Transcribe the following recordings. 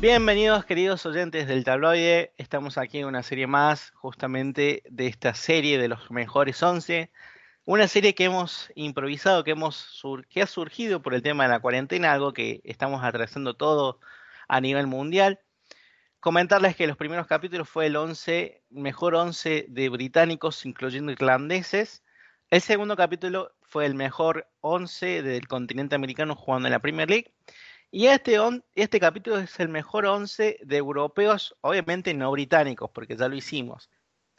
Bienvenidos queridos oyentes del tabloide, estamos aquí en una serie más justamente de esta serie de los mejores 11, una serie que hemos improvisado, que, hemos que ha surgido por el tema de la cuarentena, algo que estamos atravesando todo a nivel mundial. Comentarles que los primeros capítulos fue el 11, mejor 11 de británicos, incluyendo irlandeses. El segundo capítulo fue el mejor 11 del continente americano jugando en la Premier League. Y este, este capítulo es el mejor 11 de europeos, obviamente no británicos, porque ya lo hicimos.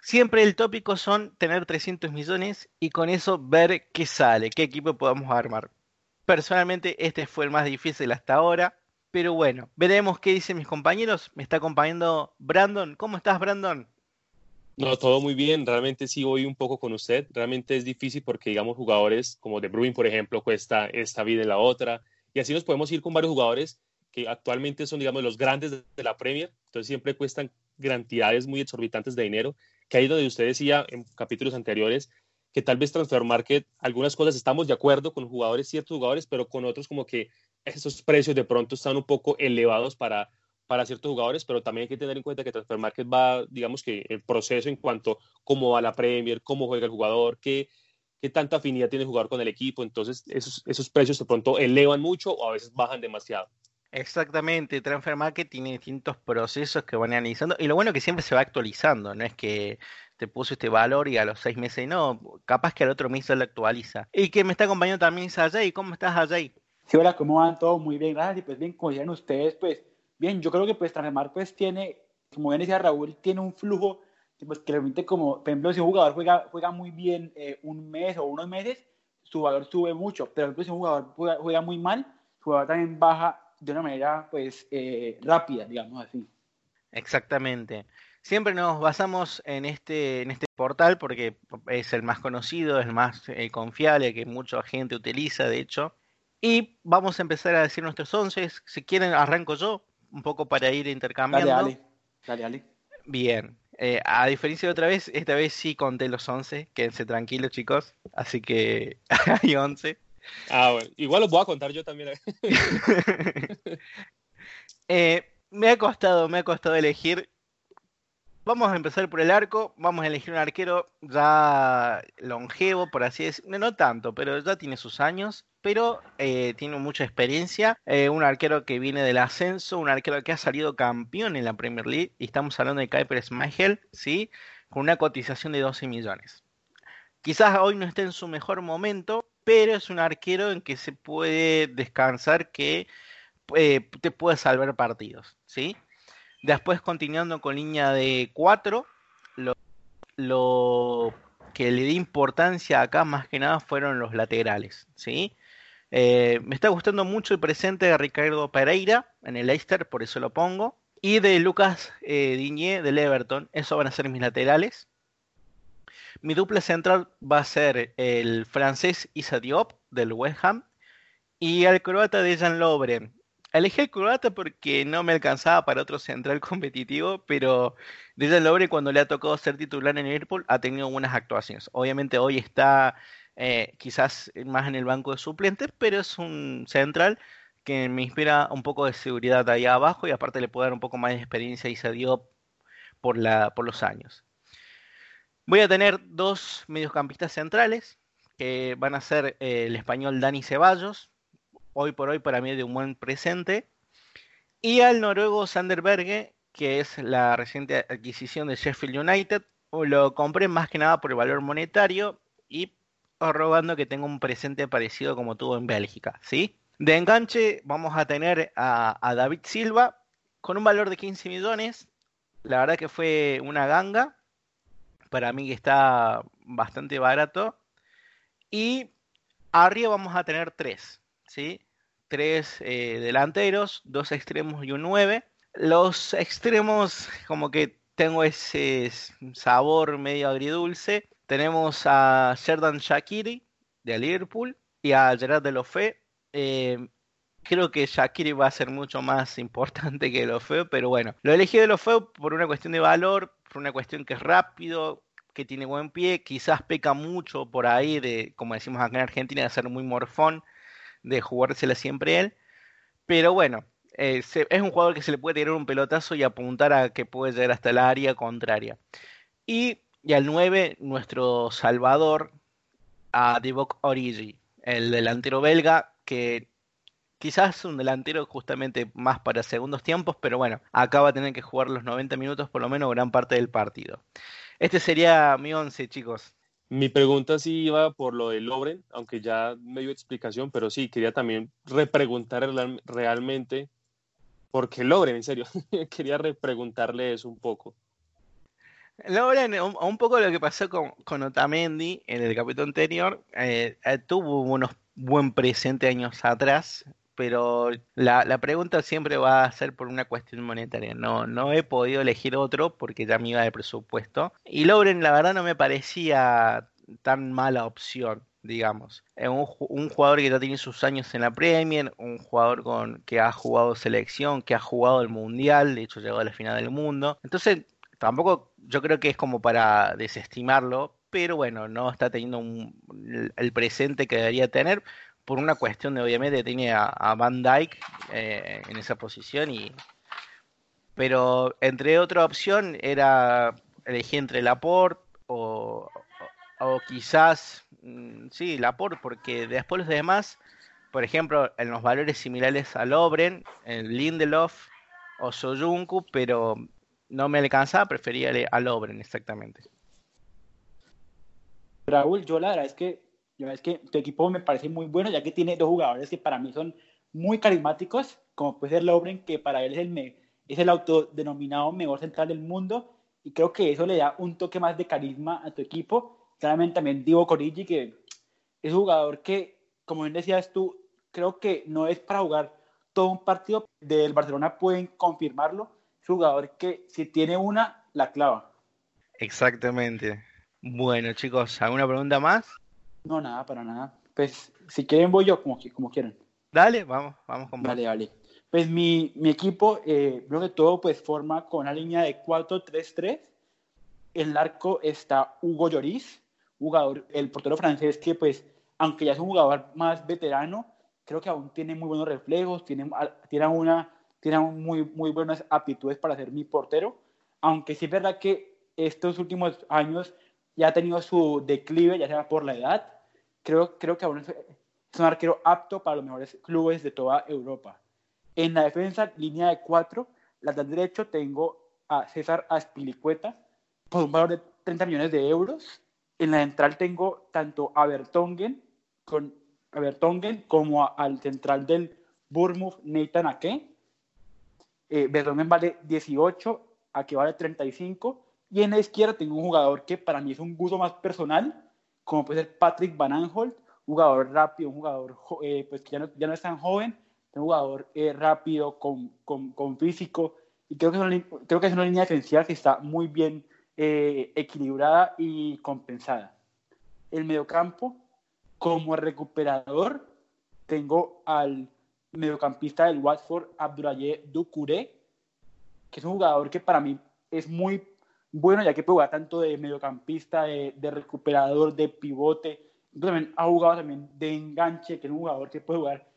Siempre el tópico son tener 300 millones y con eso ver qué sale, qué equipo podemos armar. Personalmente este fue el más difícil hasta ahora. Pero bueno, veremos qué dicen mis compañeros. Me está acompañando Brandon. ¿Cómo estás, Brandon? No, todo muy bien. Realmente sí voy un poco con usted. Realmente es difícil porque, digamos, jugadores como De Bruyne, por ejemplo, cuesta esta vida en la otra. Y así nos podemos ir con varios jugadores que actualmente son, digamos, los grandes de la Premier. Entonces siempre cuestan cantidades muy exorbitantes de dinero. Que ahí donde usted decía en capítulos anteriores que tal vez Transfer Market, algunas cosas estamos de acuerdo con jugadores, ciertos jugadores, pero con otros como que esos precios de pronto están un poco elevados para, para ciertos jugadores, pero también hay que tener en cuenta que Transfer Market va, digamos que el proceso en cuanto a cómo va la Premier, cómo juega el jugador, qué, qué tanta afinidad tiene el jugador con el equipo, entonces esos, esos precios de pronto elevan mucho o a veces bajan demasiado. Exactamente, Transfer Market tiene distintos procesos que van analizando y lo bueno es que siempre se va actualizando, no es que te puso este valor y a los seis meses no, capaz que al otro mes se lo actualiza. Y que me está acompañando también es Ajay, ¿cómo estás Ajay? Sí, hola, ¿cómo van? Todo muy bien, gracias. Y pues bien, como decían ustedes, pues bien, yo creo que pues Transfermarkt pues tiene, como bien decía Raúl, tiene un flujo pues, que realmente como, por ejemplo, si un jugador juega, juega muy bien eh, un mes o unos meses, su valor sube mucho, pero por ejemplo, si un jugador juega, muy mal, su valor también baja de una manera pues eh, rápida, digamos así. Exactamente. Siempre nos basamos en este, en este portal porque es el más conocido, es el más eh, confiable, que mucha gente utiliza, de hecho. Y vamos a empezar a decir nuestros once. Si quieren, arranco yo, un poco para ir intercambiando. Dale, dale. dale, Bien. Eh, a diferencia de otra vez, esta vez sí conté los once. Quédense tranquilos, chicos. Así que hay once. Ah, bueno. Igual los voy a contar yo también. eh, me ha costado, me ha costado elegir Vamos a empezar por el arco. Vamos a elegir un arquero ya longevo, por así decirlo. No tanto, pero ya tiene sus años. Pero eh, tiene mucha experiencia. Eh, un arquero que viene del ascenso. Un arquero que ha salido campeón en la Premier League. Y estamos hablando de Kuiper Schmeichel, ¿sí? Con una cotización de 12 millones. Quizás hoy no esté en su mejor momento. Pero es un arquero en que se puede descansar que eh, te puede salvar partidos, ¿sí? Después, continuando con línea de 4, lo, que le di importancia acá más que nada fueron los laterales. ¿sí? Eh, me está gustando mucho el presente de Ricardo Pereira en el Leicester, por eso lo pongo. Y de Lucas eh, del Everton, eso van a ser mis laterales. Mi dupla central va a ser el francés Issa Diop del West Ham y el croata Dejan Lovren Elegí el croata porque no me alcanzaba para otro central competitivo, pero desde Lobre cuando le ha tocado ser titular en Liverpool ha tenido buenas actuaciones. Obviamente hoy está eh, quizás más en el banco de suplentes, pero es un central que me inspira un poco de seguridad ahí abajo y aparte le puede dar un poco más de experiencia y se dio por, la, por los años. Voy a tener dos mediocampistas centrales, que van a ser eh, el español Dani Ceballos, hoy por hoy para mí de un buen presente. Y al noruego Sander Berge, que es la reciente adquisición de Sheffield United. Lo compré más que nada por el valor monetario y rogando que tenga un presente parecido como tuvo en Bélgica, ¿sí? De enganche vamos a tener a, a David Silva con un valor de 15 millones. La verdad que fue una ganga. Para mí que está bastante barato. Y arriba vamos a tener tres. ¿Sí? Tres eh, delanteros, dos extremos y un nueve. Los extremos, como que tengo ese sabor medio agridulce. Tenemos a Sheridan Shakiri de Liverpool y a Gerard Delofe. Eh, creo que Shakiri va a ser mucho más importante que Delofe, pero bueno, lo elegí Delofe por una cuestión de valor, por una cuestión que es rápido, que tiene buen pie, quizás peca mucho por ahí de, como decimos acá en Argentina, de ser muy morfón de jugársela siempre él. Pero bueno, Eh, es un jugador que se le puede tirar un pelotazo y apuntar a que puede llegar hasta el área contraria. Y, al 9, nuestro salvador, a Divock Origi, el delantero belga, que quizás un delantero justamente más para segundos tiempos, pero bueno, acá va a tener que jugar los 90 minutos por lo menos gran parte del partido. Este sería mi 11, chicos. Mi pregunta sí iba por lo de Lobren, aunque ya me dio explicación, pero sí, quería también repreguntar realmente por qué Lobren, en serio. quería repreguntarle eso un poco. Lobren, un, poco lo que pasó con, con Otamendi en el capítulo anterior, eh, eh, tuvo unos buen presente años atrás, pero la, la, pregunta siempre va a ser por una cuestión monetaria. No, no he podido elegir otro porque ya me iba de presupuesto. Y Lobren, la verdad, no me parecía tan mala opción, digamos. Un, un, jugador que ya tiene sus años en la Premier, un jugador con que ha jugado selección, que ha jugado el Mundial, de hecho llegó a la final del mundo. Entonces, tampoco yo creo que es como para desestimarlo, pero bueno, no está teniendo el presente que debería tener por una cuestión de obviamente tiene a, Van Dyke eh, en esa posición y pero entre otra opción era elegir entre Laporte o, o, quizás mm, sí Laporte porque después los demás por ejemplo en los valores similares a Lobren en Lindelof o Soyuncu pero no me alcanzaba prefería a Lobren exactamente. Raúl yo la verdad es que tu equipo me parece muy bueno, ya que tiene dos jugadores que para mí son muy carismáticos, como puede ser Lobren, que para él es el, es el autodenominado mejor central del mundo, y creo que eso le da un toque más de carisma a tu equipo. Claramente también Divo Corigi, que es un jugador que, como bien decías tú, creo que no es para jugar todo un partido del Barcelona, pueden confirmarlo. Es un jugador que si tiene una, la clava. Exactamente. Bueno, chicos, ¿alguna pregunta más? No, nada, para nada. Pues si quieren voy yo, como, como quieran. Dale, vamos, vamos con Dale, dale. Pues mi, mi equipo, eh, creo que todo pues forma con una línea de 4-3-3. En el arco está Hugo Lloris, jugador, el portero francés que pues, aunque ya es un jugador más veterano, creo que aún tiene muy buenos reflejos, tiene, tiene, una, tiene muy, muy buenas aptitudes para ser mi portero. Aunque sí es verdad que estos últimos años ya ha tenido su declive, ya sea por la edad. Creo, creo que aún es, un arquero apto para los mejores clubes de toda Europa. En la defensa, línea de cuatro, lateral derecho, tengo a César Aspilicueta por un valor de 30 millones de euros. En la central tengo tanto a Bertongen, con, a Bertongen como al central del Bournemouth, Nathan Ake. Eh, Bertongen vale 18, Ake vale 35 y en la izquierda tengo un jugador que para mí es un gusto más personal, como puede ser Patrick Van Aanholt, jugador rápido, un jugador eh, pues que ya no, ya no, es tan joven, un jugador eh, rápido, con, con, con, físico, y creo que, es una, creo que es una línea defensiva que está muy bien eh, equilibrada y compensada. El mediocampo, como recuperador, tengo al mediocampista del Watford, Abdoulaye Doucouré, que es un jugador que para mí es muy bueno, ya que puede jugar tanto de mediocampista, de, recuperador, de pivote. También ha jugado también de enganche, que es un jugador que puede jugar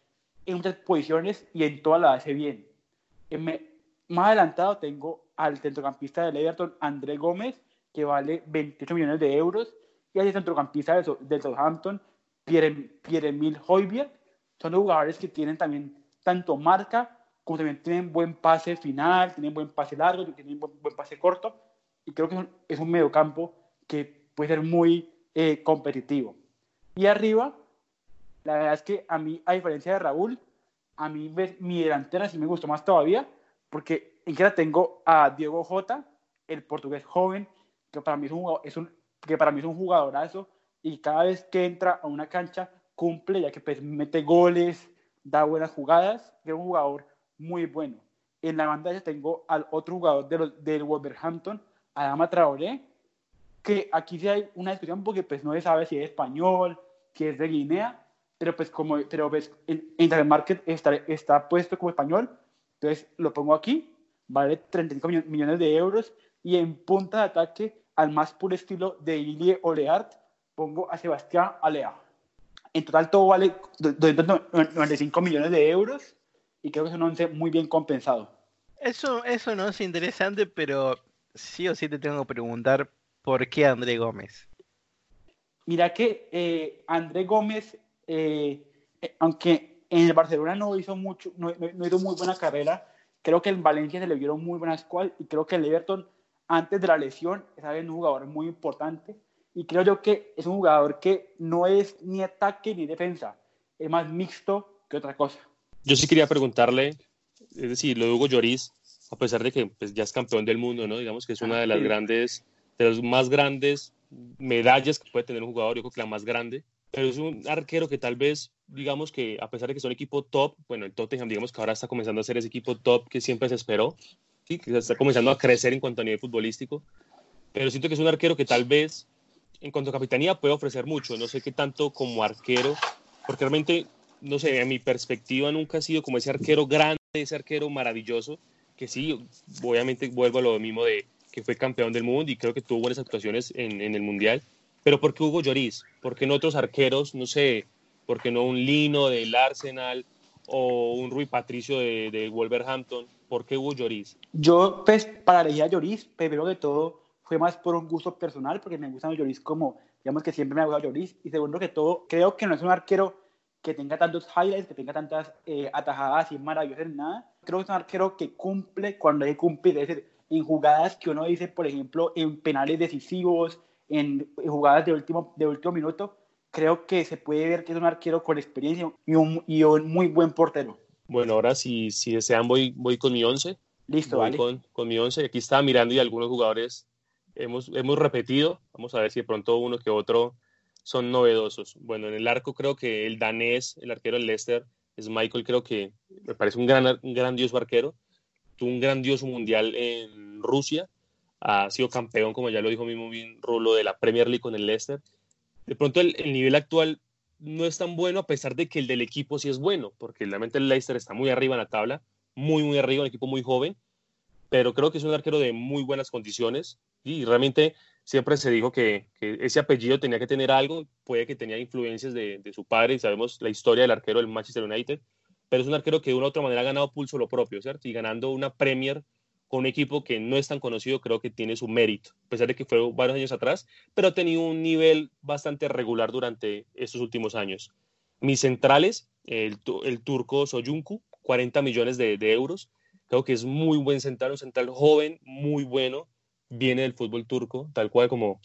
en muchas posiciones y en todas las hace bien. más adelantado tengo al centrocampista del Everton, André Gómez, que vale 28 millones de euros, y al centrocampista del, Southampton, Pierre-Emile Hoybier. Son dos jugadores que tienen también tanto marca, como también tienen buen pase final, tienen buen pase largo, tienen buen pase corto y creo que es un mediocampo que puede ser muy eh, competitivo. Y arriba, la verdad es que a mí, a diferencia de Raúl, a mí mi delantera sí me gustó más todavía, porque en que tengo a Diego Jota, el portugués joven, que para mí es un, es un, que para mí es un jugadorazo, y cada vez que entra a una cancha cumple, ya que pues, mete goles, da buenas jugadas, es un jugador muy bueno. En la banda ya tengo al otro jugador de los, del Wolverhampton, Adama Traoré, que aquí sí hay una discusión porque pues no se sabe si es español, si es de Guinea, pero pues como pero pues, en Internet Market está, está puesto como español, entonces lo pongo aquí, vale 35 millones de euros y en punta de ataque al más puro estilo de Ilie Oleart pongo a Sebastián Alea. En total todo vale 295 millones de euros y creo que es un once muy bien compensado. Eso, eso no es interesante, pero sí o sí te tengo que preguntar por qué André Gómez. Mira que eh, André Gómez, eh, eh, aunque en el Barcelona no hizo, mucho, no, hizo muy buena carrera, creo que en Valencia se le vieron muy buenas cual y creo que el Everton antes de la lesión es un jugador muy importante y creo yo que es un jugador que no es ni ataque ni defensa, es más mixto que otra cosa. Yo sí quería preguntarle, es decir, lo de Hugo Lloris, a pesar de que pues, ya es campeón del mundo, ¿no? Digamos que es una de las grandes, de las más grandes medallas que puede tener un jugador, yo creo que la más grande, pero es un arquero que tal vez, digamos que a pesar de que es un equipo top, bueno, el Tottenham, digamos que ahora está comenzando a ser ese equipo top que siempre se esperó, ¿sí? que está comenzando a crecer en cuanto a nivel futbolístico, pero siento que es un arquero que tal vez, en cuanto a capitanía, puede ofrecer mucho, no sé qué tanto como arquero, porque realmente, no sé, a mi perspectiva nunca ha sido como ese arquero grande, ese arquero maravilloso, que sí, obviamente vuelvo a lo mismo de que fue campeón del mundo y creo que tuvo buenas actuaciones en, el Mundial. Pero ¿por qué Hugo Lloris? ¿Por qué no otros arqueros? No sé, ¿por qué no un Lino del Arsenal o un Rui Patricio de, Wolverhampton? ¿Por qué Hugo Lloris? Yo, pues, para elegir a Lloris, primero que todo, fue más por un gusto personal, porque me gustan los Lloris como, digamos que siempre me ha gustado Lloris. Y segundo que todo, creo que no es un arquero que tenga tantos highlights, que tenga tantas eh, atajadas y maravillosas en nada. Creo que es un arquero que cumple cuando hay que cumplir. Es decir, en jugadas que uno dice, por ejemplo, en penales decisivos, en, jugadas de último, de último minuto, creo que se puede ver que es un arquero con experiencia y un, y un muy buen portero. Bueno, ahora si, si desean voy, voy con mi 11. Listo, voy vale. con, con mi 11. Aquí estaba mirando y algunos jugadores hemos, hemos repetido. Vamos a ver si de pronto uno que otro son novedosos. Bueno, en el arco creo que el danés, el arquero del Leicester, es Michael, creo que me parece un, gran, un grandioso arquero tuvo un grandioso mundial en Rusia, ha sido campeón, como ya lo dijo mismo bien Rulo, de la Premier League con el Leicester. De pronto el, nivel actual no es tan bueno, a pesar de que el del equipo sí es bueno, porque realmente el Leicester está muy arriba en la tabla, muy, muy arriba, un equipo muy joven, pero creo que es un arquero de muy buenas condiciones y realmente siempre se dijo que, ese apellido tenía que tener algo, puede que tenía influencias de, de, su padre, y sabemos la historia del arquero del Manchester United, pero es un arquero que de una u otra manera ha ganado pulso lo propio, ¿cierto? Y ganando una Premier con un equipo que no es tan conocido, creo que tiene su mérito, a pesar de que fue varios años atrás, pero ha tenido un nivel bastante regular durante estos últimos años. Mis centrales, el, turco Soyuncu, 40 millones de, euros, creo que es muy buen central, un central joven, muy bueno, viene del fútbol turco, tal cual como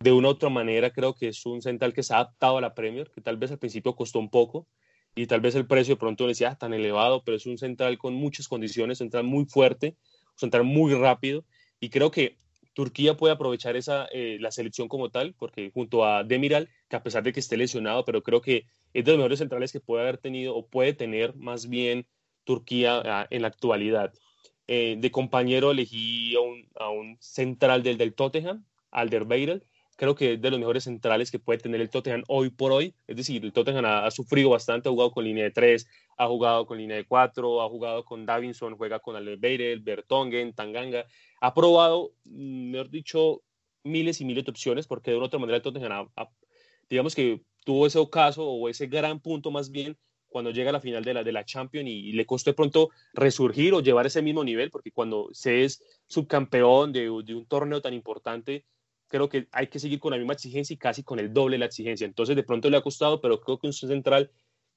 de una u otra manera creo que es un central que se ha adaptado a la Premier, que tal vez al principio costó un poco, y tal vez el precio de pronto le decía tan elevado, pero es un central con muchas condiciones, central muy fuerte, central muy rápido y creo que Turquía puede aprovechar esa, eh, la selección como tal, porque junto a Demiral, que a pesar de que esté lesionado, pero creo que es de los mejores centrales que puede haber tenido o puede tener más bien Turquía ah, en la actualidad. Eh, de compañero elegí a un, central del, del Tottenham, Alderweireld, creo que es de los mejores centrales que puede tener el Tottenham hoy por hoy. Es decir, el Tottenham ha, sufrido bastante, ha jugado con línea de 3, ha jugado con línea de 4, ha jugado con Davinson, juega con Albeirel, Bertongen, Tanganga. Ha probado, mejor dicho, miles y miles de opciones porque de una otra manera el Tottenham, digamos que tuvo ese ocaso o ese gran punto más bien cuando llega a la final de la, de la Champions y, le costó de pronto resurgir o llevar ese mismo nivel, porque cuando se es subcampeón de, de un torneo tan importante, creo que hay que seguir con la misma exigencia y casi con el doble de la exigencia. Entonces, de pronto le ha costado, pero creo que un central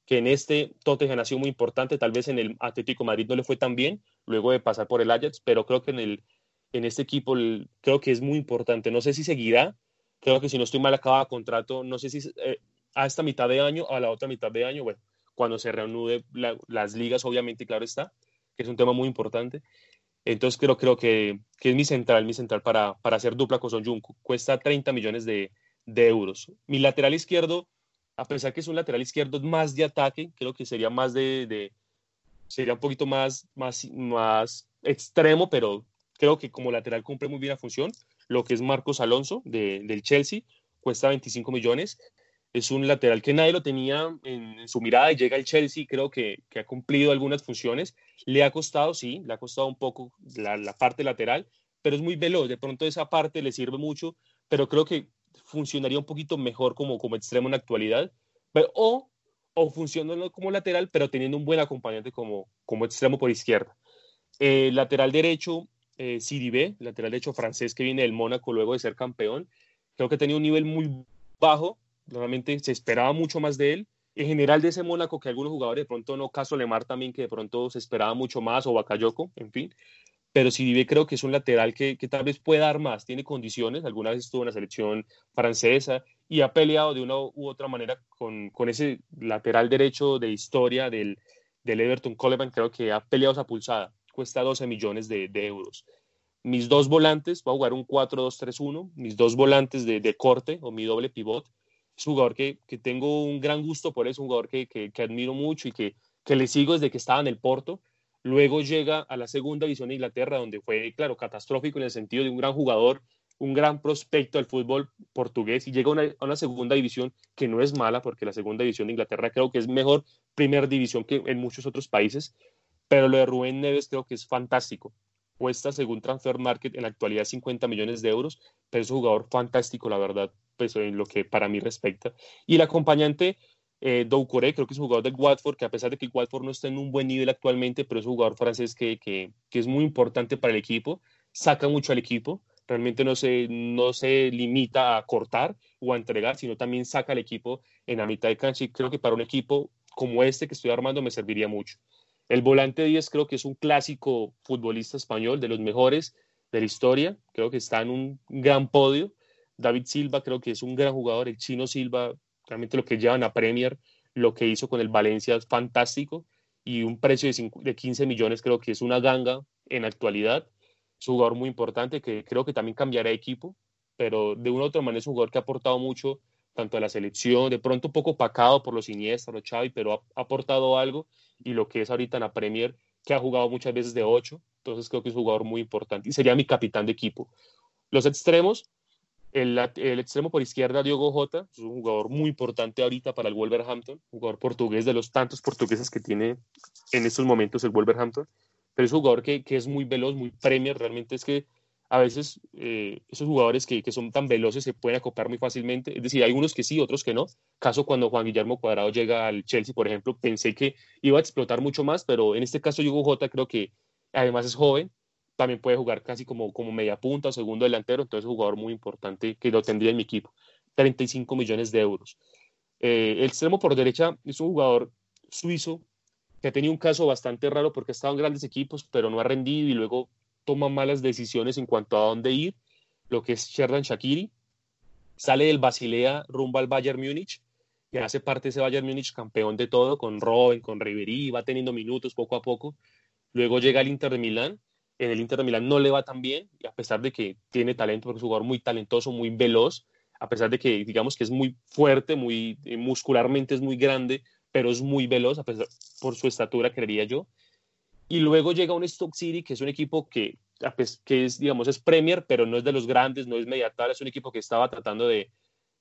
que en este Tottenham ha sido muy importante, tal vez en el Atlético Madrid no le fue tan bien, luego de pasar por el Ajax, pero creo que en, el, en este equipo creo que es muy importante. No sé si seguirá, creo que si no estoy mal acaba contrato, no sé si eh, a esta mitad de año o a la otra mitad de año, bueno, cuando se reanude las ligas, obviamente, claro está, que es un tema muy importante. Entonces creo, creo que, que, es mi central, mi central para, para hacer dupla con Son Cuesta 30 millones de, de, euros. Mi lateral izquierdo, a pesar que es un lateral izquierdo más de ataque, creo que sería más de, de sería un poquito más, más, más extremo, pero creo que como lateral cumple muy bien la función. Lo que es Marcos Alonso de, del Chelsea, cuesta 25 millones es un lateral que nadie lo tenía en, su mirada y llega el Chelsea, creo que, ha cumplido algunas funciones. Le ha costado, sí, le ha costado un poco la, parte lateral, pero es muy veloz. De pronto esa parte le sirve mucho, pero creo que funcionaría un poquito mejor como, como extremo en la actualidad. o, o funcionando como lateral, pero teniendo un buen acompañante como, como extremo por izquierda. Eh, lateral derecho, eh, lateral derecho francés que viene del Mónaco luego de ser campeón. Creo que tenía un nivel muy bajo, realmente se esperaba mucho más de él. En general de ese Mónaco que algunos jugadores de pronto no, caso Lemar también que de pronto se esperaba mucho más o Bakayoko, en fin. Pero Sidibé creo que es un lateral que, que tal vez puede dar más, tiene condiciones, alguna vez estuvo en la selección francesa y ha peleado de una u otra manera con, con ese lateral derecho de historia del, del Everton Coleman, creo que ha peleado esa pulsada cuesta 12 millones de, euros. Mis dos volantes, voy a jugar un 4-2-3-1, mis dos volantes de, corte o mi doble pivot. Es un jugador que, tengo un gran gusto por eso, un jugador que, que, admiro mucho y que, que le sigo desde que estaba en el Porto. Luego llega a la segunda división de Inglaterra, donde fue, claro, catastrófico en el sentido de un gran jugador, un gran prospecto al fútbol portugués y llega a una, a una, segunda división que no es mala, porque la segunda división de Inglaterra creo que es mejor primer división que en muchos otros países, pero lo de Rubén Neves creo que es fantástico. Cuesta, según Transfer Market, en la actualidad 50 millones de euros, pero es un jugador fantástico, la verdad, pues en lo que para mí respecta. Y el acompañante, eh, Doucouré, creo que es un jugador del Watford, que a pesar de que el Watford no está en un buen nivel actualmente, pero es un jugador francés que, que, que es muy importante para el equipo, saca mucho al equipo, realmente no se, no se limita a cortar o a entregar, sino también saca al equipo en la mitad de cancha y creo que para un equipo como este que estoy armando me serviría mucho. El volante 10 creo que es un clásico futbolista español, de los mejores de la historia. Creo que está en un gran podio. David Silva creo que es un gran jugador. El chino Silva, realmente lo que llevan a Premier, lo que hizo con el Valencia es fantástico. Y un precio de, 15 millones creo que es una ganga en actualidad. Es un jugador muy importante que creo que también cambiará de equipo, pero de una u otra manera es un jugador que ha aportado mucho tanto a la selección, de pronto un poco pacado por los Iniesta, los Xavi, pero ha, aportado algo y lo que es ahorita en la Premier, que ha jugado muchas veces de 8, entonces creo que es un jugador muy importante y sería mi capitán de equipo. Los extremos, el, extremo por izquierda, Diogo Jota, es un jugador muy importante ahorita para el Wolverhampton, jugador portugués de los tantos portugueses que tiene en estos momentos el Wolverhampton, pero es un jugador que, es muy veloz, muy Premier, realmente es que a veces eh, esos jugadores que, que, son tan veloces se pueden acoplar muy fácilmente. Es decir, hay unos que sí, otros que no. Caso cuando Juan Guillermo Cuadrado llega al Chelsea, por ejemplo, pensé que iba a explotar mucho más, pero en este caso Hugo J creo que además es joven, también puede jugar casi como, como media punta o segundo delantero, entonces es un jugador muy importante que lo tendría en mi equipo. 35 millones de euros. Eh, el extremo por derecha es un jugador suizo que ha tenido un caso bastante raro porque ha estado en grandes equipos, pero no ha rendido y luego toma malas decisiones en cuanto a dónde ir, lo que es Sherdan Shakiri, sale del Basilea rumbo al Bayern Múnich y hace parte de ese Bayern Múnich campeón de todo, con Robben, con Ribery, va teniendo minutos poco a poco. Luego llega al Inter de Milán, en el Inter de Milán no le va tan bien, a pesar de que tiene talento, porque es un jugador muy talentoso, muy veloz, a pesar de que digamos que es muy fuerte, muy eh, muscularmente es muy grande, pero es muy veloz, a pesar por su estatura, creería yo. Y luego llega un Stoke City, que es un equipo que, que es, digamos, es Premier, pero no es de los grandes, no es mediatal, es un equipo que estaba tratando de,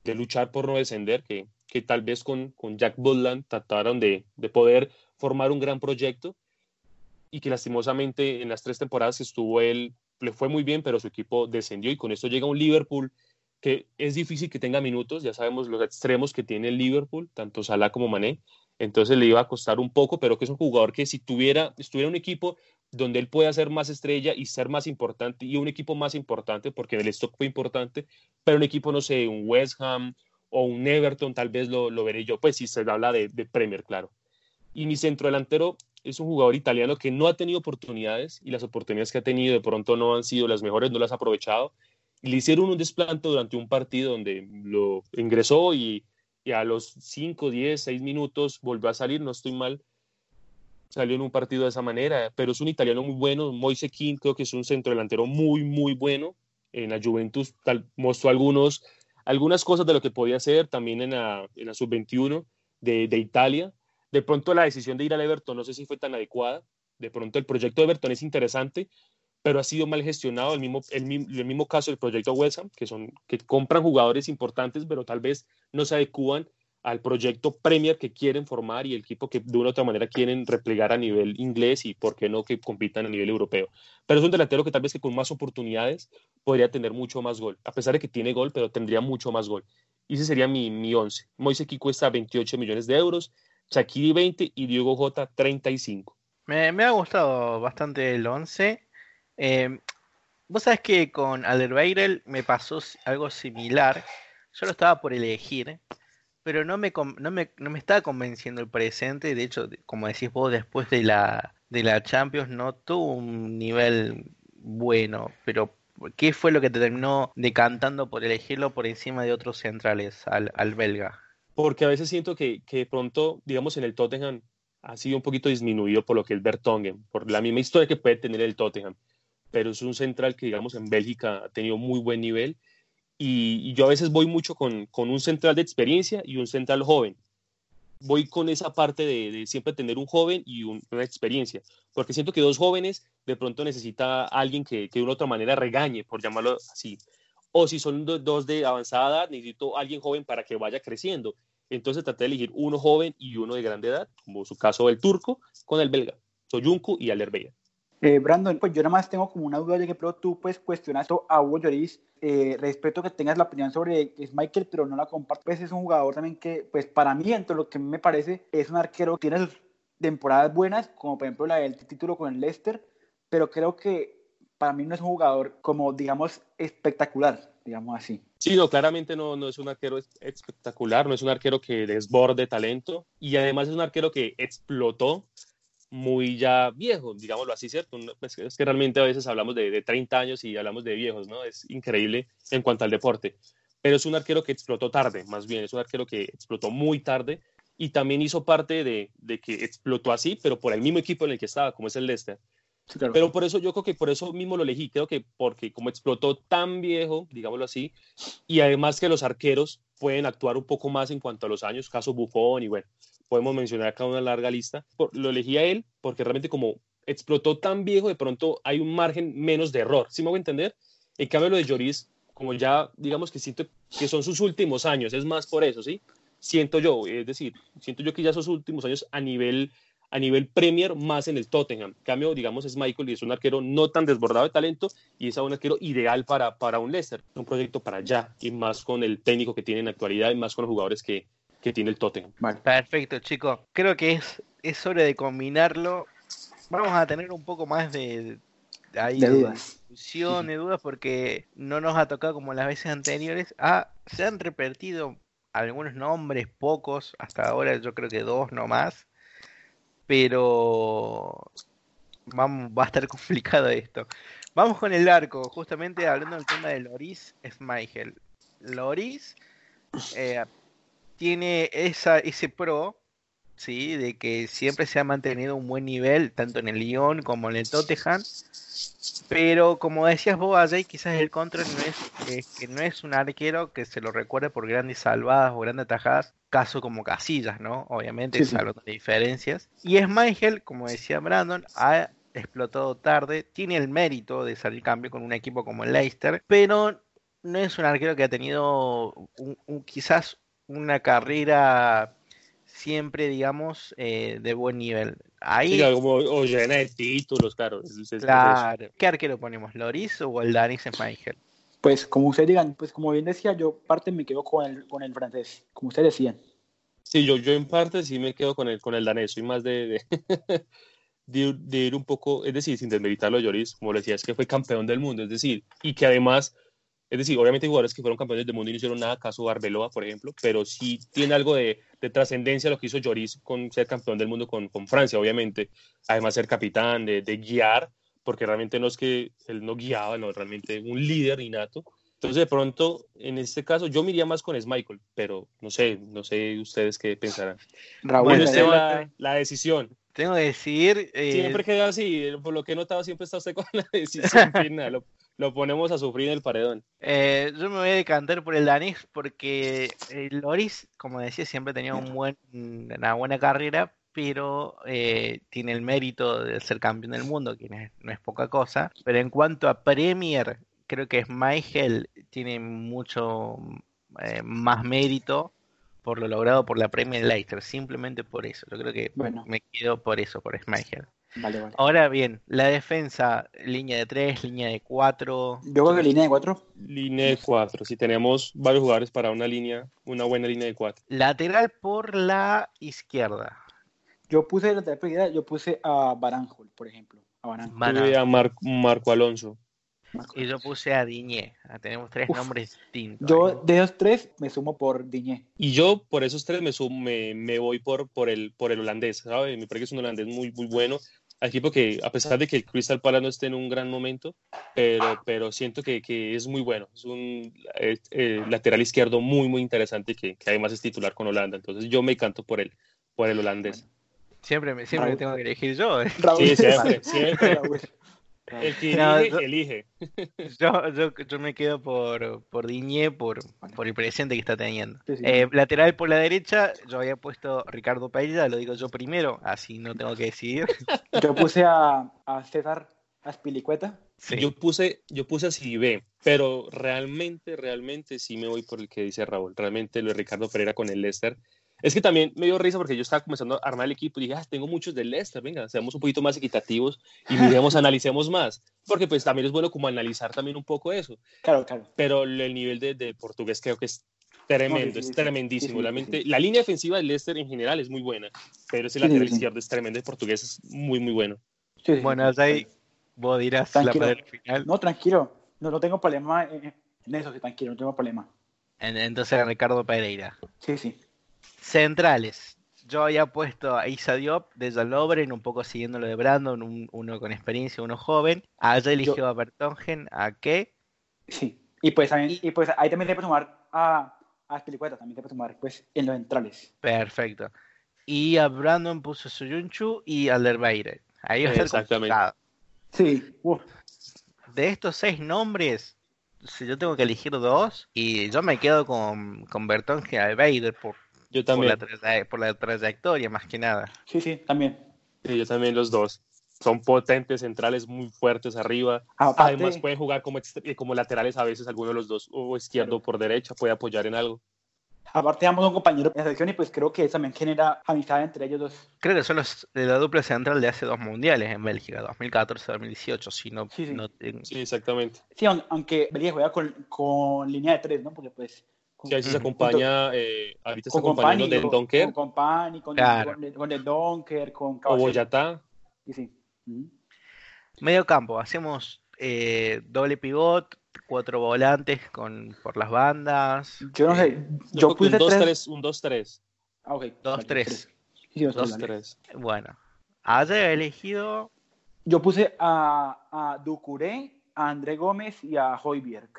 de luchar por no descender, que, que tal vez con, con Jack Butland trataron de, de, poder formar un gran proyecto y que lastimosamente en las tres temporadas estuvo él le fue muy bien, pero su equipo descendió y con esto llega un Liverpool que es difícil que tenga minutos, ya sabemos los extremos que tiene el Liverpool, tanto Salah como Mané, entonces le iba a costar un poco, pero que es un jugador que si tuviera, estuviera un equipo donde él pueda ser más estrella y ser más importante, y un equipo más importante, porque el stock fue importante, pero un equipo, no sé, un West Ham o un Everton, tal vez lo, lo veré yo, pues si se habla de Premier, claro. Y mi centro delantero es un jugador italiano que no ha tenido oportunidades y las oportunidades que ha tenido de pronto no han sido las mejores, no las ha aprovechado. Le hicieron un desplante durante un partido donde lo ingresó y y a los 5, 10, 6 minutos volvió a salir, no estoy mal, salió en un partido de esa manera, pero es un italiano muy bueno, Moise King creo que es un centro delantero muy, muy bueno, en la Juventus tal, mostró algunos, algunas cosas de lo que podía hacer, también en la, en la sub-21 de, de Italia, de pronto la decisión de ir al Everton no sé si fue tan adecuada, de pronto el proyecto de Everton es interesante, pero ha sido mal gestionado. El mismo, el, mismo caso del proyecto West Ham, que, son, que compran jugadores importantes, pero tal vez no se adecúan al proyecto Premier que quieren formar y el equipo que de una u otra manera quieren replegar a nivel inglés y por qué no que compitan a nivel europeo. Pero es un delantero que tal vez que con más oportunidades podría tener mucho más gol, a pesar de que tiene gol, pero tendría mucho más gol. Y ese sería mi, mi 11. Moise cuesta 28 millones de euros, Shakiri 20 y Diego J 35. Me, me ha gustado bastante el 11. Eh, Vos sabés que con Alderweireld me pasó algo similar. Yo lo estaba por elegir, pero no me, no me, no me estaba convenciendo el presente. De hecho, como decís vos, después de la, de la Champions no tuvo un nivel bueno, pero ¿qué fue lo que te terminó decantando por elegirlo por encima de otros centrales al, al belga? Porque a veces siento que, que de pronto, digamos, en el Tottenham ha sido un poquito disminuido por lo que es Bertongen, por la misma historia que puede tener el Tottenham pero es un central que, digamos, en Bélgica ha tenido muy buen nivel. Y, yo a veces voy mucho con, con, un central de experiencia y un central joven. Voy con esa parte de, siempre tener un joven y una experiencia, porque siento que dos jóvenes de pronto necesita alguien que, que de una otra manera regañe, por llamarlo así. O si son dos de avanzada edad, necesito alguien joven para que vaya creciendo. Entonces traté de elegir uno joven y uno de grande edad, como su caso el turco, con el belga, Soyuncu y Alderweireld. Eh, Brandon, pues yo nada más tengo como una duda de que pero tú pues cuestionas a Hugo Lloris, eh, respeto que tengas la opinión sobre Michael, pero no la comparto, pues es un jugador también que pues para mí, entre lo que me parece, es un arquero que tiene sus temporadas buenas, como por ejemplo la del título con el Leicester, pero creo que para mí no es un jugador como digamos espectacular, digamos así. Sí, no, claramente no, no es un arquero espectacular, no es un arquero que desborde talento y además es un arquero que explotó muy ya viejo, digámoslo así, ¿cierto? Pues es que realmente a veces hablamos de, de, 30 años y hablamos de viejos, ¿no? Es increíble en cuanto al deporte. Pero es un arquero que explotó tarde, más bien, es un arquero que explotó muy tarde y también hizo parte de, de que explotó así, pero por el mismo equipo en el que estaba, como es el Leicester. Pero por eso yo creo que por eso mismo lo elegí, creo que porque como explotó tan viejo, digámoslo así, y además que los arqueros pueden actuar un poco más en cuanto a los años, caso Buffon y bueno, podemos mencionar acá una larga lista. lo elegí a él porque realmente como explotó tan viejo, de pronto hay un margen menos de error, ¿sí me voy a entender? En cambio lo de Lloris, como ya digamos que siento que son sus últimos años, es más por eso, ¿sí? Siento yo, es decir, siento yo que ya sus últimos años a nivel a nivel Premier más en el Tottenham. En cambio, digamos, es Michael y es un arquero no tan desbordado de talento y es un arquero ideal para, para un Leicester, un proyecto para allá y más con el técnico que tiene en actualidad y más con los jugadores que, que tiene el Tottenham. Perfecto, chicos. Creo que es, es hora de combinarlo. Vamos a tener un poco más de, de, dudas. discusión, de dudas, porque no nos ha tocado como las veces anteriores. Ah, se han repetido algunos nombres, pocos, hasta ahora yo creo que dos no más. Pero vamos, va a estar complicado esto. Vamos con el arco, justamente hablando del tema de Loris Smigel. Loris, eh, tiene esa, ese pro, ¿sí? De que siempre se ha mantenido un buen nivel, tanto en el Lyon como en el Tottenham. Pero como decías vos, Ajay, quizás el contra no es, que no es un arquero que se lo recuerde por grandes salvadas o grandes tajadas, caso como Casillas, ¿no? Obviamente, sí, de diferencias. Y es Michael, como decía Brandon, ha explotado tarde, tiene el mérito de salir cambio con un equipo como el Leicester, pero no es un arquero que ha tenido un, quizás una carrera siempre, digamos, eh, de buen nivel. Ahí, como o llena de títulos, claro. claro. ¿Qué arquero ponemos? ¿Loris o el Danis Schmeichel? Pues como ustedes digan, pues como bien decía, yo parte me quedo con el, con el francés, como ustedes decían. Sí, yo, yo en parte sí me quedo con el, con el danés, soy más de, de, de, ir un poco, es decir, sin desmeritarlo, Lloris, como le decía, es que fue campeón del mundo, es decir, y que además es decir, obviamente hay jugadores que fueron campeones del mundo y no hicieron nada, caso Arbeloa, por ejemplo, pero sí tiene algo de, trascendencia lo que hizo Lloris con ser campeón del mundo con, con Francia, obviamente. Además, ser capitán, de, de, guiar, porque realmente no es que él no guiaba, no, realmente un líder innato. Entonces, de pronto, en este caso, yo me iría más con Michael, pero no sé, no sé ustedes qué pensarán. Raúl, bueno, la, la decisión. Tengo que decir. Eh... Siempre queda así, por lo que he notado, siempre está usted con la decisión final lo ponemos a sufrir en el paredón. Eh, yo me voy a decantar por el danés porque el Loris, como decía, siempre tenía un buen, una buena carrera, pero eh, tiene el mérito de ser campeón del mundo, que no es, poca cosa. Pero en cuanto a Premier, creo que Michael tiene mucho eh, más mérito por lo logrado por la Premier Leicester, simplemente por eso. Yo creo que me quedo por eso, por Schmeichel. Vale, vale. Ahora bien, la defensa, línea de 3, línea de 4. Yo creo que línea de 4. Línea de 4. Si tenemos varios jugadores para una línea, una buena línea de 4. Lateral por la izquierda. Yo puse lateral por la izquierda, yo puse a Baranjol, por ejemplo. A Baranjol. A Mar- Marco Alonso. Y yo puse a Diñé. Ah, Tenemos tres Uf. nombres distintos. Yo ahí. de esos tres me sumo por Diñé. Y yo por esos tres me, sum- me, me voy por, por, el, por el holandés, ¿sabes? Me parece que es un holandés muy, muy bueno. Al equipo que, a pesar de que el Crystal Palace no esté en un gran momento, pero, pero siento que, que es muy bueno. Es un eh, eh, lateral izquierdo muy, muy interesante que, que además es titular con Holanda. Entonces yo me canto por el, por el holandés. Siempre, me, siempre Raúl. tengo que elegir yo. ¿eh? Raúl. Sí, siempre, siempre. El que No, elige, yo- elige. Yo, yo, yo me quedo por, por Diñé, por, por el presente que está teniendo. Sí, sí. Eh, lateral por la derecha, yo había puesto Ricardo Pereira, lo digo yo primero, así no tengo que decidir. Yo puse a, a César Aspilicueta. Sí. Yo puse, yo puse así B, pero realmente, realmente sí me voy por el que dice Raúl. Realmente lo de Ricardo Pereira con el Leicester. Es que también me dio risa porque yo estaba comenzando a armar el equipo y dije, ah, tengo muchos del Leicester, venga, seamos un poquito más equitativos y miremos, analicemos más. Porque pues también es bueno como analizar también un poco eso. Claro, claro. Pero el nivel de, de portugués creo que es tremendo, No, sí, sí, es tremendísimo. Sí, sí, Realmente, sí, sí. la línea defensiva del Leicester en general es muy buena, pero ese lateral sí. izquierdo es tremendo, el portugués es muy, muy bueno. Sí, sí, Bueno, ahí vos dirás Tranquilo. la final. No, tranquilo. No, no tengo problema en, en eso, sí, tranquilo, no tengo problema. En- Entonces Ricardo Pereira. Sí, sí. Centrales. Yo había puesto a Isa Diop de Jalobren, un poco siguiendo lo de Brandon, un- uno con experiencia, uno joven. Allá eligió a Bertongen, a qué. Sí. Y pues, también, y pues ahí también te puedo sumar a, a Aspilicueta, también te puedo sumar pues, en los centrales. Perfecto. Y a Brandon puso Soyunchu y a Lerbeire. Ahí va a ser Exactamente. complicado. Sí. Uf. De estos seis nombres, si yo tengo que elegir dos, y yo me quedo con, con Bertongen y Alveider por, Yo por, la también. por la trayectoria, más que nada. Sí, sí, también. Sí, yo también los dos. Son potentes, centrales muy fuertes arriba. Aparte, Además pueden jugar como, eh, como laterales a veces, alguno de los dos, o izquierdo o por derecha, puede apoyar en algo. aparte ambos son compañeros de selección y pues creo que eso también genera amistad entre ellos dos. Creo que son los de la dupla central de hace dos mundiales en Bélgica, 2014-2018, si no, Sí, sí. no tengo- Sí, exactamente. Sí, aun- aunque Bélgica juega con, con línea de tres, ¿no? Porque pues... Sí, a veces se Ujú. acompaña, eh, ahorita está acompañando del Donker con Company, con, Claro. con, con el Donker, con o Caballero. Boyatá. Sí. Medio campo, hacemos eh, doble pivot, cuatro volantes con por las bandas. Yo no eh, sé, Yo puse un 2-3, tres... un 2-3. Ah, ok. Dos, vale, tres. Sí, sí, dos, tres, Dos, vale. 2-3. Bueno, haya elegido Yo puse a, a Ducuré, a André Gómez y a Hoiberg.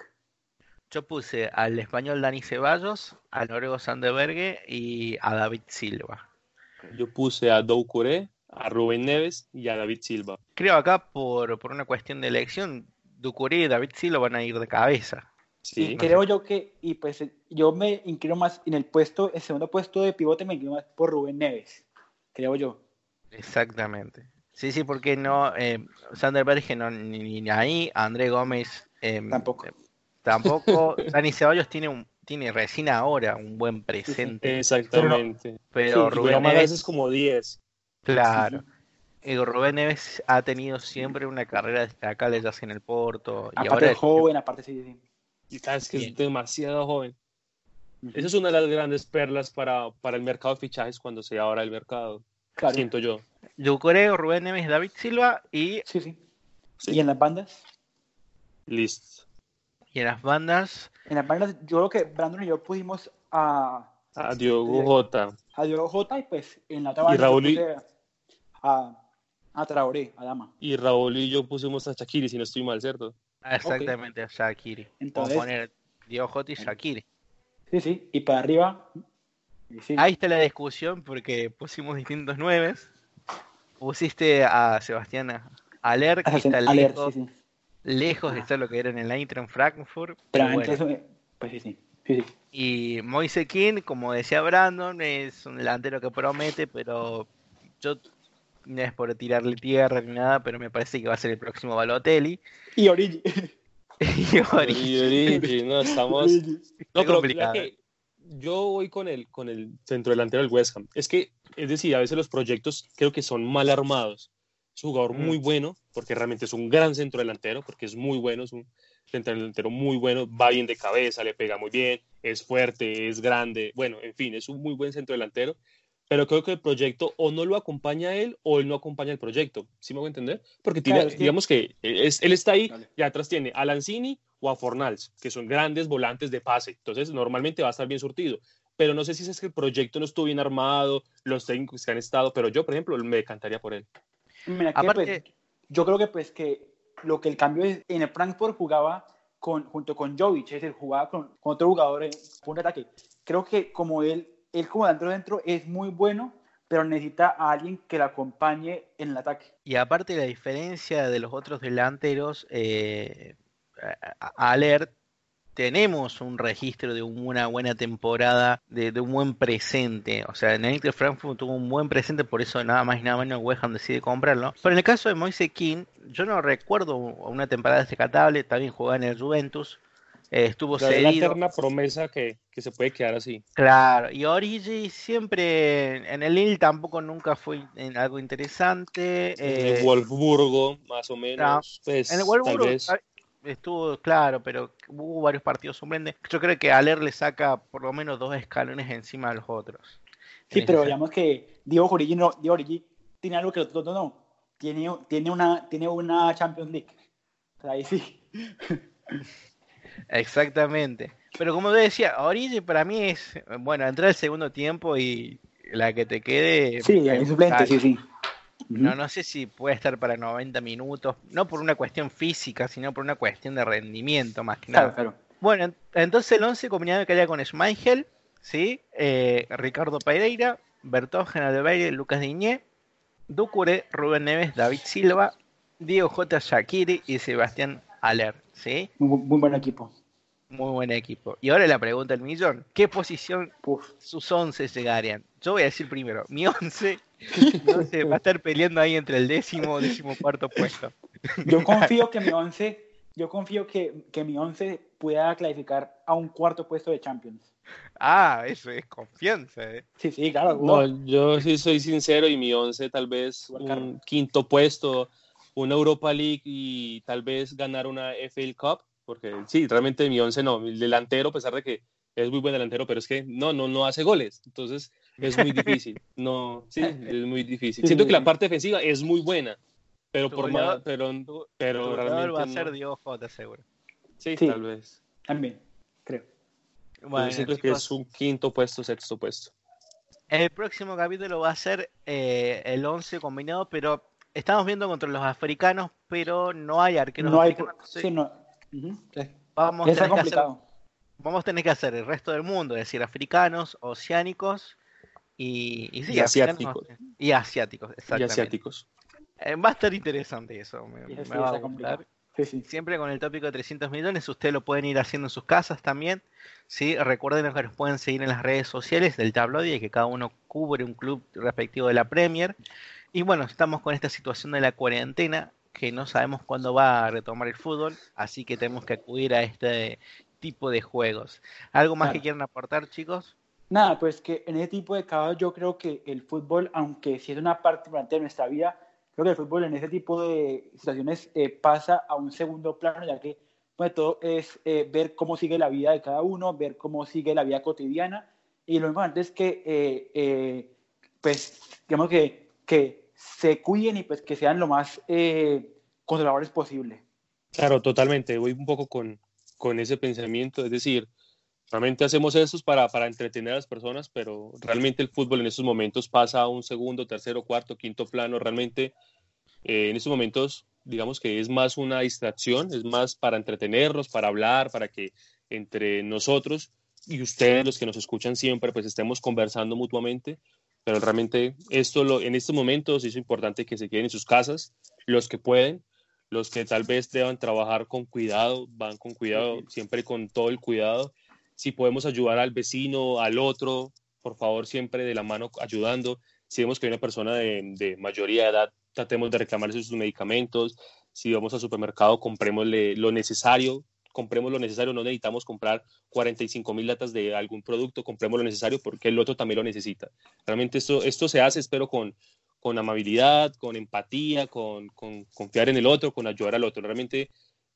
Yo puse al español Dani Ceballos, al noruego Sandeberge y a David Silva. Yo puse a Doucouré, a Rubén Neves y a David Silva. Creo acá por, por una cuestión de elección, Ducuré y David Silva van a ir de cabeza. Sí. Y creo yo que, y pues yo me inclino más en el puesto, el segundo puesto de pivote me inclino más por Rubén Neves, creo yo. Exactamente. Sí, sí, porque no, eh, no, ni, ni ahí, André Gómez eh, Tampoco. Eh, tampoco, Dani Ceballos tiene un, tiene recién ahora un buen presente, Exactamente. pero sí, Rubén Pero más Neves, veces como 10. claro. Y Rubén Neves ha tenido siempre una carrera destacable, ya sea en el Porto, y Aparte ahora de joven, aparte sí. Y sabes que Bien. es demasiado joven. Esa es una de las grandes perlas para, para el mercado de fichajes cuando se abra el mercado. Claro. Siento yo. Ducoré, Rubén Neves, David Silva y, Sí, sí. Sí. Y en las bandas, Listo. Y en las bandas, en las bandas, yo creo que Brandon y yo pusimos a, A Diogo Jota. a Diogo Jota y pues en la otra banda Raúl y- a, a Traoré, a Dama. Y Raúl y yo pusimos a Shakiri, si no estoy mal, ¿cierto? exactamente a Shakiri. Vamos Entonces- a poner Diego Jota y Shakiri. Sí, sí. Y para arriba, sí. Ahí está la discusión porque pusimos distintos nueves. Pusiste a Sebastián Aller, que está Aler, lejos, sí, sí. Lejos de estar lo que era en el Eintracht Frankfurt. Pero bueno. eso, pues sí, sí. sí, sí. Y Moise King, como decía Brandon, es un delantero que promete, pero yo no es por tirarle tierra ni nada, pero me parece que va a ser el próximo Balotelli. Y Origi. Y Ori- Y Origi, no, estamos... Origi. No, Qué pero complicado. mira que yo voy con el, con el centro delantero del West Ham. Es que, es decir, a veces los proyectos creo que son mal armados. Es un jugador Mm. muy bueno, porque realmente es un gran centro delantero, porque es muy bueno, es un centro delantero muy bueno, va bien de cabeza, le pega muy bien, es fuerte, es grande, bueno, en fin, es un muy buen centro delantero, pero creo que el proyecto o no lo acompaña a él o él no acompaña el proyecto, ¿sí me voy a entender? Porque tiene, Claro, es que- digamos que es- él está ahí Dale. y atrás tiene a Lanzini o a Fornals, que son grandes volantes de pase, entonces normalmente va a estar bien surtido, pero no sé si es que el proyecto no estuvo bien armado, los técnicos que han estado, pero yo, por ejemplo, me decantaría por él. Mira, que, Aparte- pues, yo creo que pues que lo que el cambio es, en el Frankfurt jugaba con, junto con Jovic, es decir, jugaba con, con otro jugador en punto de ataque. Creo que como él, él como dentro dentro es muy bueno, pero necesita a alguien que lo acompañe en el ataque. Y aparte la diferencia de los otros delanteros, eh, Alert, tenemos un registro de una buena temporada, de, de un buen presente. O sea, en el Eintracht Frankfurt tuvo un buen presente, por eso nada más y nada menos West Ham decide comprarlo. Pero en el caso de Moise King, yo no recuerdo una temporada destacable, también jugaba en el Juventus, eh, estuvo La, la cedido. eterna promesa que, que se puede quedar así. Claro, y Origi siempre en el Lille tampoco nunca fue en algo interesante. en eh, el Wolfsburgo, más o menos. pues, En el Wolfsburgo estuvo claro, pero hubo varios partidos suplentes. Yo creo que Aler le saca por lo menos dos escalones encima de los otros. Sí, pero digamos que Diego Origi, no, Diego Origi tiene algo que los otros no. Tiene, tiene, una, tiene una Champions League. O sea, ahí sí. Exactamente. Pero como te decía, Origi para mí es, bueno, entrar al segundo tiempo y la que te quede. Sí, es suplente, sí, sí. No, no sé si puede estar para 90 minutos, no por una cuestión física, sino por una cuestión de rendimiento más que nada. Claro. Bueno, en- entonces el 11 combinado que haya con Schmeichel, ¿sí? Eh, Ricardo Pereira, Bertógen Aldebeire, Lucas Diñé, Ducure, Rubén Neves, David Silva, Diego J. Shakiri y Sebastián Aller, ¿sí? Muy, muy buen equipo. Muy buen equipo. Y ahora la pregunta del millón, ¿qué posición Uf. sus 11 llegarían? Yo voy a decir primero, mi 11, mi 11 va a estar peleando ahí entre el décimo y décimo cuarto puesto. Yo confío que mi 11, yo confío que, que mi 11 pueda clasificar a un cuarto puesto de Champions. Ah, eso es confianza, ¿eh? Sí, sí, claro. No, no. yo sí soy sincero y mi 11 tal vez un quinto puesto, una Europa League y tal vez ganar una FA Cup, porque sí, realmente mi 11 no, el delantero, a pesar de que es muy buen delantero, pero es que no, no, no hace goles, entonces es muy difícil, no, sí, es muy difícil. Siento que la parte defensiva es muy buena, pero Tu por goleador- más, pero, Tu pero goleador realmente va a no. ser Diego J, seguro. sí, Sí. tal vez. También, creo. Bueno, Yo siento que es un quinto puesto, sexto puesto. el próximo capítulo va a ser eh, el 11 combinado, pero estamos viendo contra los africanos, pero no hay arqueros No hay. africanos. entonces Sí, no. Ujú. Sí. vamos, a Está tener que hacer, complicado. vamos a tener que hacer el resto del mundo, es decir, africanos, oceánicos y, y, sí, Y asiáticos. Y asiáticos, Y exactamente. asiáticos. Eh, va a estar interesante eso, me, Sí, me sí, va a. Sí, sí. Siempre con el tópico de 300 millones, ustedes lo pueden ir haciendo en sus casas también. ¿sí? Recuerden que nos pueden seguir en las redes sociales del tabloide y que cada uno cubre un club respectivo de la Premier. Y bueno, estamos con esta situación de la cuarentena, que no sabemos cuándo va a retomar el fútbol, así que tenemos que acudir a este tipo de juegos. ¿Algo más que quieran aportar, chicos? Nada, pues que en ese tipo de casos yo creo que el fútbol, aunque sí es una parte importante de nuestra vida, creo que el fútbol en ese tipo de situaciones eh, pasa a un segundo plano, ya que pues, todo es eh, ver cómo sigue la vida de cada uno, ver cómo sigue la vida cotidiana, y lo importante es que, eh, eh, pues, digamos que, que se cuiden y pues que sean lo más eh, conservadores posible. Claro, totalmente. Voy un poco con, con ese pensamiento, es decir, realmente hacemos esto para, para entretener a las personas, pero realmente el fútbol en estos momentos pasa a un segundo, tercero, cuarto, quinto plano. Realmente eh, en estos momentos, digamos que es más una distracción, es más para entretenernos, para hablar, para que entre nosotros y ustedes, los que nos escuchan siempre, pues estemos conversando mutuamente. Pero realmente esto lo, en estos momentos es importante que se queden en sus casas, los que pueden, los que tal vez deban trabajar con cuidado, van con cuidado, siempre con todo el cuidado. Si podemos ayudar al vecino, al otro, por favor, siempre de la mano ayudando. Si vemos que hay una persona de, de mayoría de edad, tratemos de reclamarle sus medicamentos. Si vamos al supermercado, comprémosle lo necesario, compremos lo necesario, no necesitamos comprar 45 mil latas de algún producto, compremos lo necesario porque el otro también lo necesita. Realmente esto, esto se hace, espero, con, con amabilidad, con empatía, con, con, confiar en el otro, con ayudar al otro. Realmente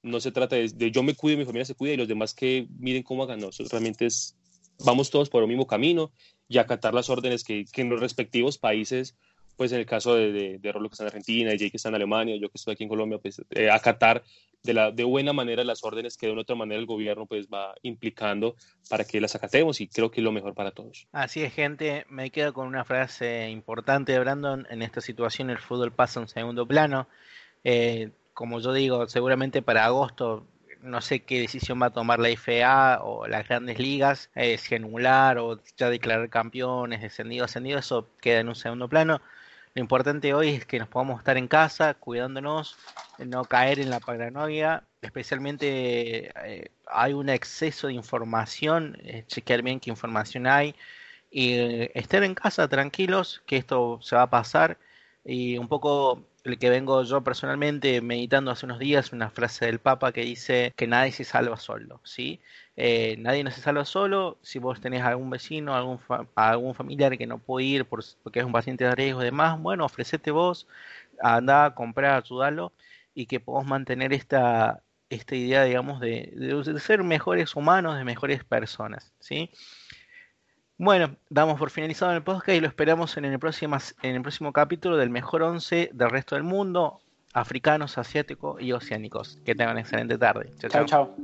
no se trata de, yo me cuido, mi familia se cuida y los demás que miren cómo hagan. No, realmente es, vamos todos por el mismo camino y acatar las órdenes que, que en los respectivos países pues en el caso de, de, Rolo que está en Argentina, Jay que está en Alemania, yo que estoy aquí en Colombia, pues eh, acatar de, la, de buena manera las órdenes que de una otra manera el gobierno pues va implicando para que las acatemos y creo que es lo mejor para todos. Así es, gente, me quedo con una frase importante de Brandon, en esta situación el fútbol pasa a un segundo plano. Eh, como yo digo, seguramente para agosto no sé qué decisión va a tomar la FA o las grandes ligas, eh, si anular o ya declarar campeones, descendido, ascendido, eso queda en un segundo plano. Lo importante hoy es que nos podamos estar en casa, cuidándonos, no caer en la paranoia, especialmente eh, hay un exceso de información, eh, chequear bien qué información hay y eh, estar en casa tranquilos, que esto se va a pasar y un poco el que vengo yo personalmente meditando hace unos días, una frase del Papa que dice que nadie se salva solo, ¿sí? Eh, nadie no se salva solo. Si vos tenés algún vecino, algún, algún familiar que no puede ir porque es un paciente de riesgo y demás, bueno, ofrecete vos, anda a comprar, ayúdalo y que podamos mantener esta, esta idea, digamos, de, de, ser mejores humanos, de mejores personas, ¿sí? Bueno, damos por finalizado el podcast y lo esperamos en el próximo, en el próximo capítulo del mejor 11 del resto del mundo, africanos, asiáticos y oceánicos. Que tengan una excelente tarde. chao. chao.